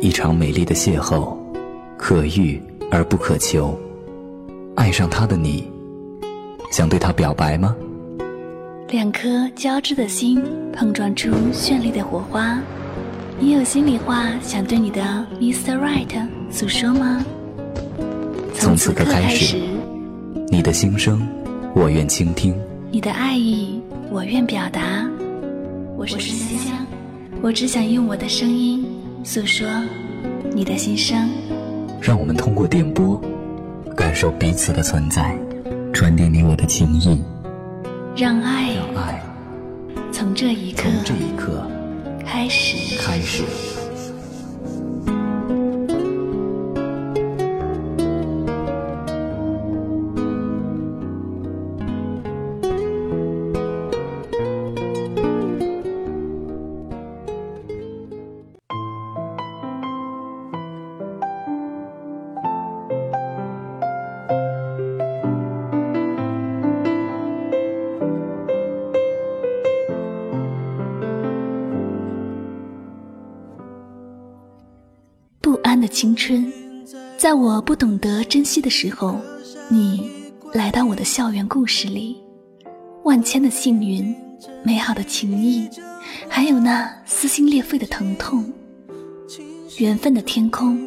一场美丽的邂逅，可遇而不可求。爱上他的你，想对他表白吗？两颗交织的心碰撞出绚丽的火花，你有心里话想对你的 Mr. Right 诉说吗？从此刻开始，你的心声，我愿倾听；你的爱意，我愿表达。我是香香，我只想用我的声音诉说你的心声。让我们通过电波，感受彼此的存在，传递你我的情谊。让爱，让爱从这一刻，从这一刻开始，开始。青春，在我不懂得珍惜的时候，你来到我的校园故事里，万千的幸运，美好的情谊，还有那撕心裂肺的疼痛。缘分的天空，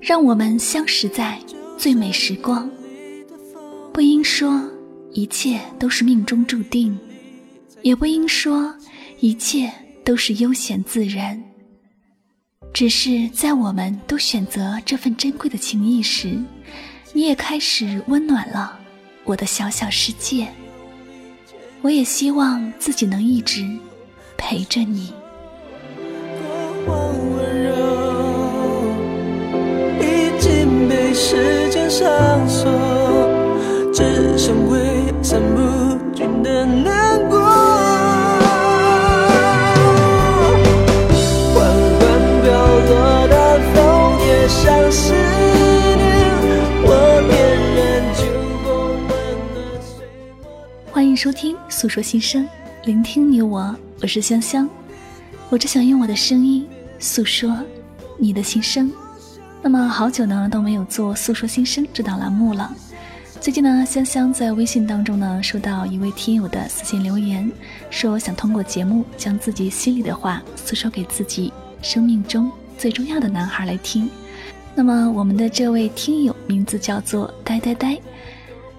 让我们相识在最美时光。不应说一切都是命中注定，也不应说一切都是悠闲自然。只是在我们都选择这份珍贵的情谊时，你也开始温暖了我的小小世界。我也希望自己能一直陪着你。温柔已经被时间上收听《诉说心声》，聆听你我，我是香香。我只想用我的声音诉说你的心声。那么好久呢都没有做《诉说心声》这档栏目了。最近呢，香香在微信当中呢收到一位听友的私信留言，说想通过节目将自己心里的话诉说给自己生命中最重要的男孩来听。那么我们的这位听友名字叫做呆呆呆。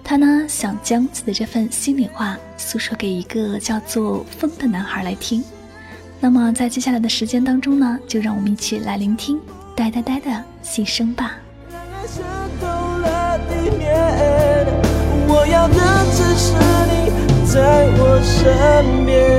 他呢想将自己的这份心里话诉说给一个叫做风的男孩来听。那么在接下来的时间当中呢，就让我们一起来聆听呆呆呆的心声吧。我要的只是你在我身边。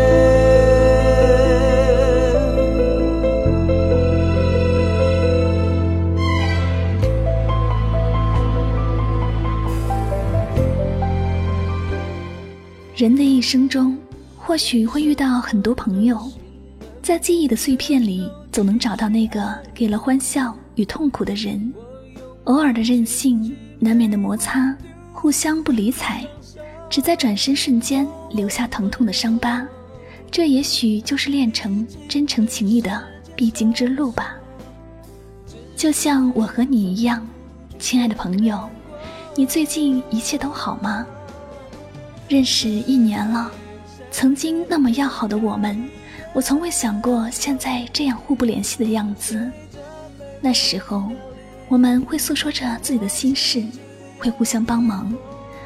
人的一生中，或许会遇到很多朋友，在记忆的碎片里，总能找到那个给了欢笑与痛苦的人。偶尔的任性，难免的摩擦，互相不理睬，只在转身瞬间留下疼痛的伤疤。这也许就是练成真诚情谊的必经之路吧。就像我和你一样，亲爱的朋友，你最近一切都好吗？认识一年了，曾经那么要好的我们，我从未想过现在这样互不联系的样子。那时候，我们会诉说着自己的心事，会互相帮忙，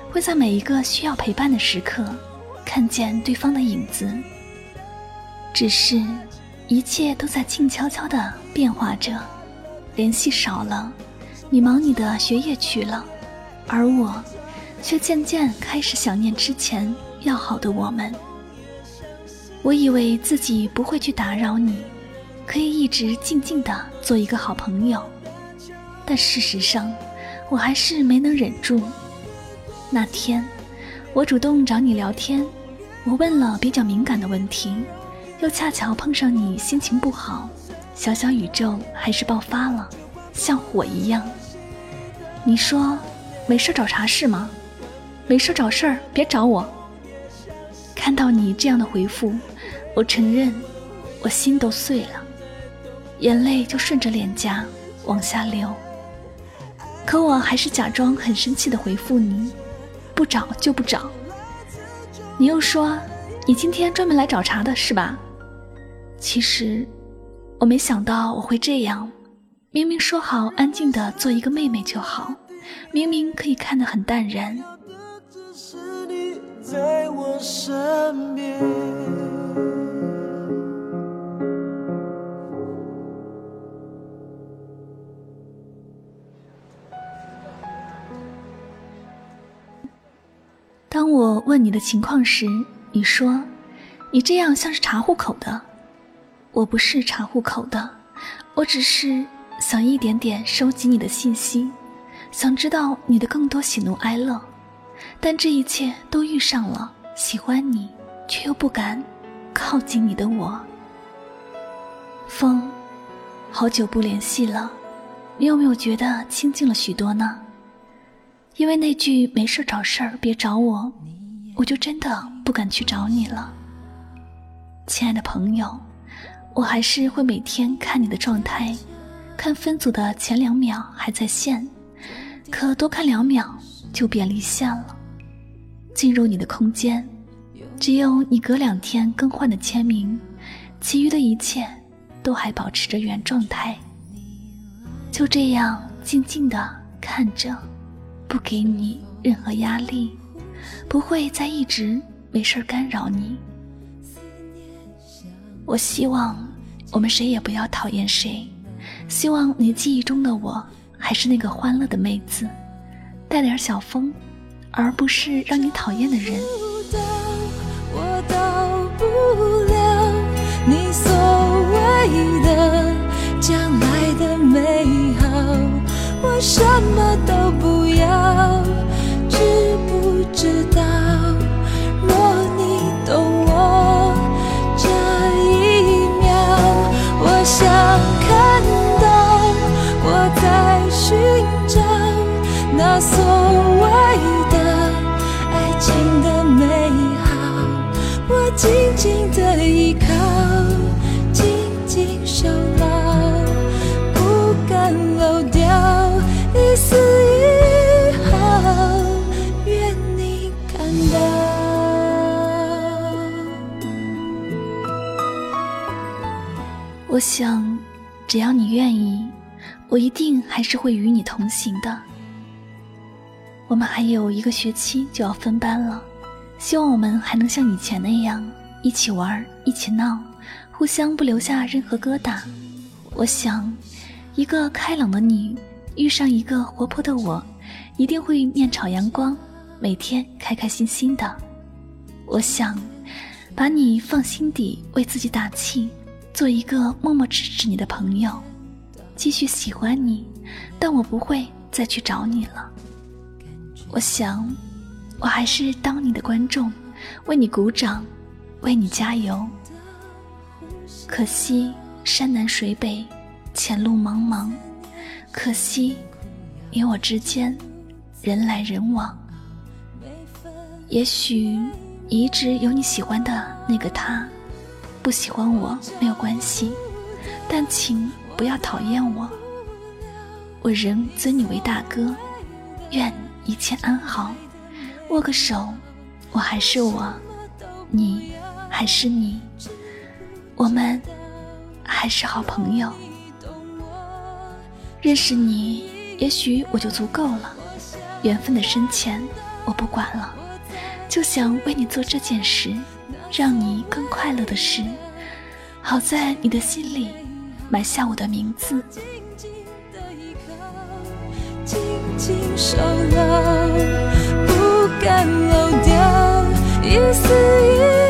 会在每一个需要陪伴的时刻，看见对方的影子。只是，一切都在静悄悄地变化着，联系少了，你忙你的学业去了，而我。却渐渐开始想念之前要好的我们。我以为自己不会去打扰你，可以一直静静的做一个好朋友，但事实上，我还是没能忍住。那天，我主动找你聊天，我问了比较敏感的问题，又恰巧碰上你心情不好，小小宇宙还是爆发了，像火一样。你说，没事找茬是吗？没事找事儿，别找我。看到你这样的回复，我承认，我心都碎了，眼泪就顺着脸颊往下流。可我还是假装很生气的回复你：“不找就不找。”你又说：“你今天专门来找茬的是吧？”其实，我没想到我会这样。明明说好安静的做一个妹妹就好，明明可以看得很淡然。在我身边当我问你的情况时，你说：“你这样像是查户口的。”我不是查户口的，我只是想一点点收集你的信息，想知道你的更多喜怒哀乐。但这一切都遇上了喜欢你却又不敢靠近你的我。风，好久不联系了，你有没有觉得清静了许多呢？因为那句“没事找事儿，别找我”，我就真的不敢去找你了。亲爱的朋友，我还是会每天看你的状态，看分组的前两秒还在线，可多看两秒就变离线了。进入你的空间，只有你隔两天更换的签名，其余的一切都还保持着原状态。就这样静静的看着。不给你任何压力，不会再一直没事干扰你。我希望我们谁也不要讨厌谁，希望你记忆中的我还是那个欢乐的妹子，带点小风，而不是让你讨厌的人。我到不了你所谓的将来的美好，我什么都不要，知不知道。紧紧的依靠，紧紧守牢，不敢漏掉一丝一我想，只要你愿意，我一定还是会与你同行的。我们还有一个学期就要分班了，希望我们还能像以前那样一起玩、一起闹，互相不留下任何疙瘩。我想，一个开朗的你遇上一个活泼的我，一定会面朝阳光，每天开开心心的。我想，把你放心底，为自己打气。做一个默默支持你的朋友，继续喜欢你，但我不会再去找你了。我想，我还是当你的观众，为你鼓掌，为你加油。可惜山南水北，前路茫茫，可惜你我之间人来人往。也许一直有你喜欢的那个他。不喜欢我没有关系，但请不要讨厌我。我仍尊你为大哥，愿一切安好。握个手，我还是我，你还是你，我们还是好朋友。认识你，也许我就足够了。缘分的深浅，我不管了，就想为你做这件事。让你更快乐的事，好在你的心里埋下我的名字。紧紧守牢，漏掉一丝一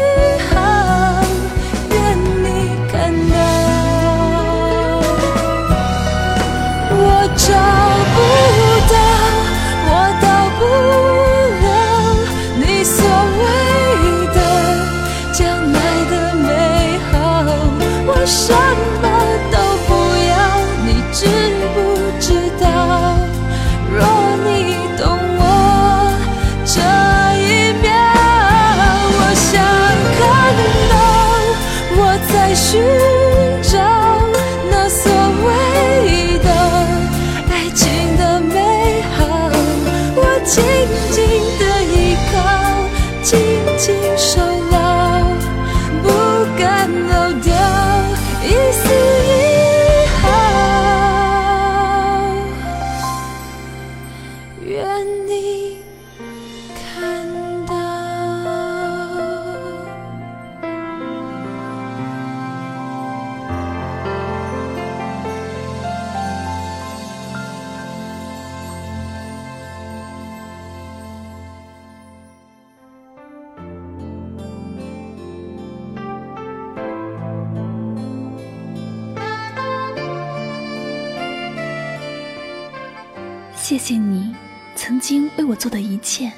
谢谢你曾经为我做的一切，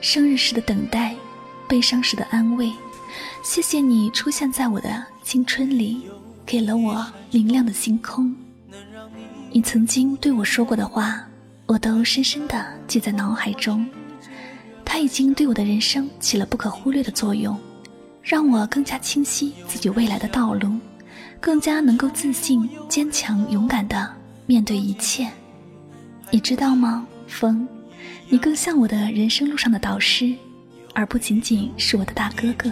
生日时的等待，悲伤时的安慰。谢谢你出现在我的青春里，给了我明亮的星空。你曾经对我说过的话，我都深深的记在脑海中。它已经对我的人生起了不可忽略的作用，让我更加清晰自己未来的道路，更加能够自信、坚强、勇敢的面对一切。你知道吗，风？你更像我的人生路上的导师，而不仅仅是我的大哥哥。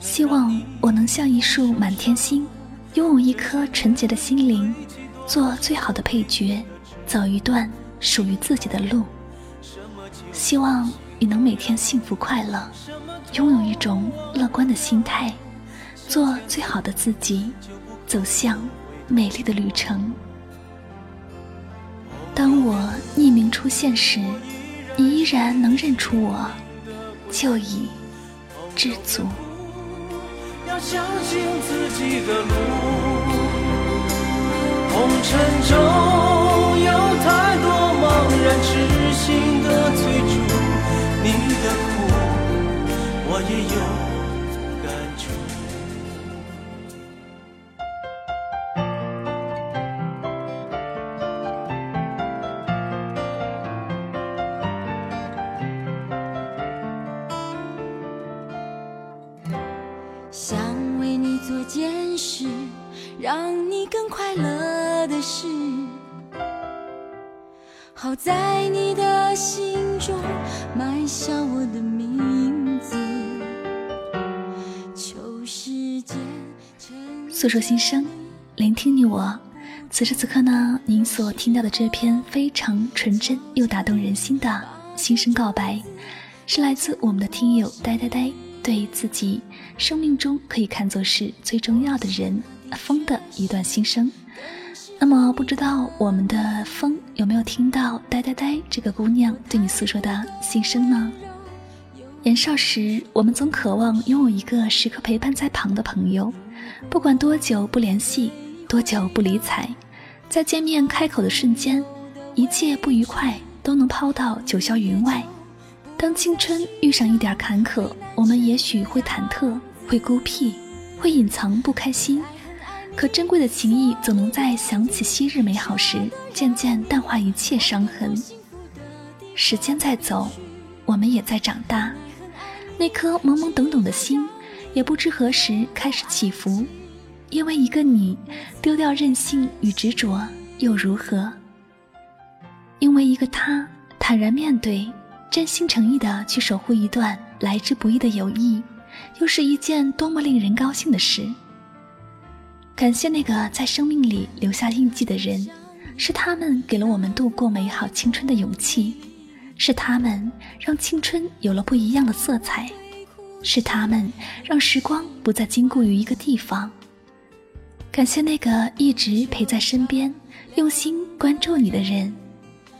希望我能像一束满天星，拥有一颗纯洁的心灵，做最好的配角，走一段属于自己的路。希望你能每天幸福快乐，拥有一种乐观的心态，做最好的自己，走向美丽的旅程。当我匿名出现时，你依然能认出我，就已知足。要相信自己的路，红尘中有太多茫然痴心的追逐，你的苦我也有诉说心声，聆听你我。此时此刻呢，您所听到的这篇非常纯真又打动人心的心声告白，是来自我们的听友呆呆呆对自己生命中可以看作是最重要的人风的一段心声。那么，不知道我们的风有没有听到呆呆呆这个姑娘对你诉说的心声呢？年少时，我们总渴望拥有一个时刻陪伴在旁的朋友，不管多久不联系，多久不理睬，在见面开口的瞬间，一切不愉快都能抛到九霄云外。当青春遇上一点坎坷，我们也许会忐忑，会孤僻，会隐藏不开心。可珍贵的情谊，总能在想起昔日美好时，渐渐淡化一切伤痕。时间在走，我们也在长大。那颗懵懵懂懂的心，也不知何时开始起伏。因为一个你，丢掉任性与执着又如何？因为一个他，坦然面对，真心诚意的去守护一段来之不易的友谊，又是一件多么令人高兴的事。感谢那个在生命里留下印记的人，是他们给了我们度过美好青春的勇气，是他们让青春有了不一样的色彩，是他们让时光不再禁锢于一个地方。感谢那个一直陪在身边、用心关注你的人，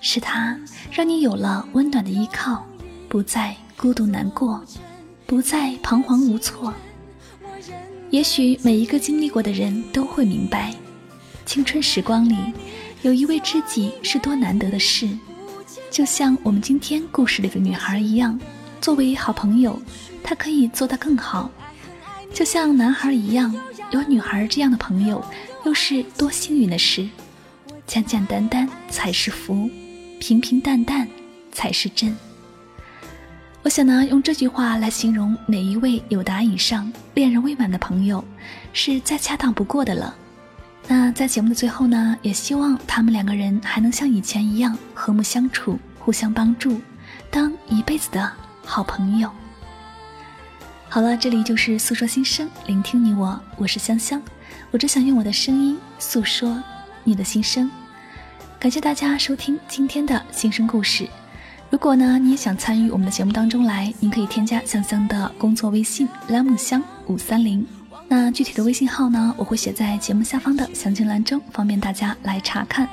是他让你有了温暖的依靠，不再孤独难过，不再彷徨无措。也许每一个经历过的人都会明白，青春时光里有一位知己是多难得的事。就像我们今天故事里的女孩一样，作为好朋友，她可以做得更好。就像男孩一样，有女孩这样的朋友，又是多幸运的事。简简单单才是福，平平淡淡才是真。我想呢，用这句话来形容每一位有达以上、恋人未满的朋友，是再恰当不过的了。那在节目的最后呢，也希望他们两个人还能像以前一样和睦相处，互相帮助，当一辈子的好朋友。好了，这里就是诉说心声，聆听你我，我是香香，我只想用我的声音诉说你的心声。感谢大家收听今天的心声故事。如果呢，你也想参与我们的节目当中来，您可以添加香香的工作微信“拉木香五三零”。那具体的微信号呢，我会写在节目下方的详情栏中，方便大家来查看。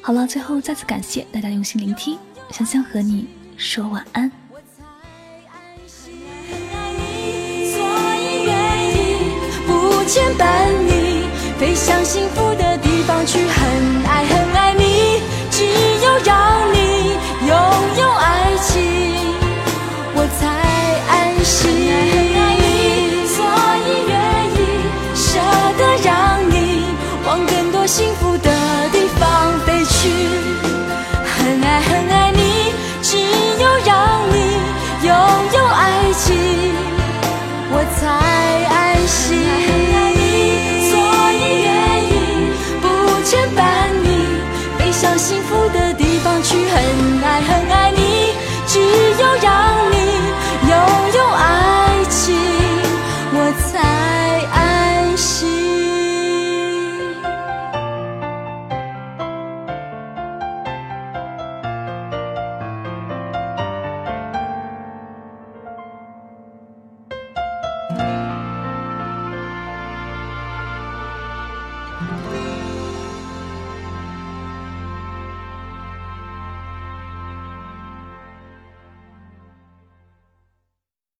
好了，最后再次感谢大家用心聆听，香香和你说晚安。所以愿意不牵绊你，飞向幸福的地方去很，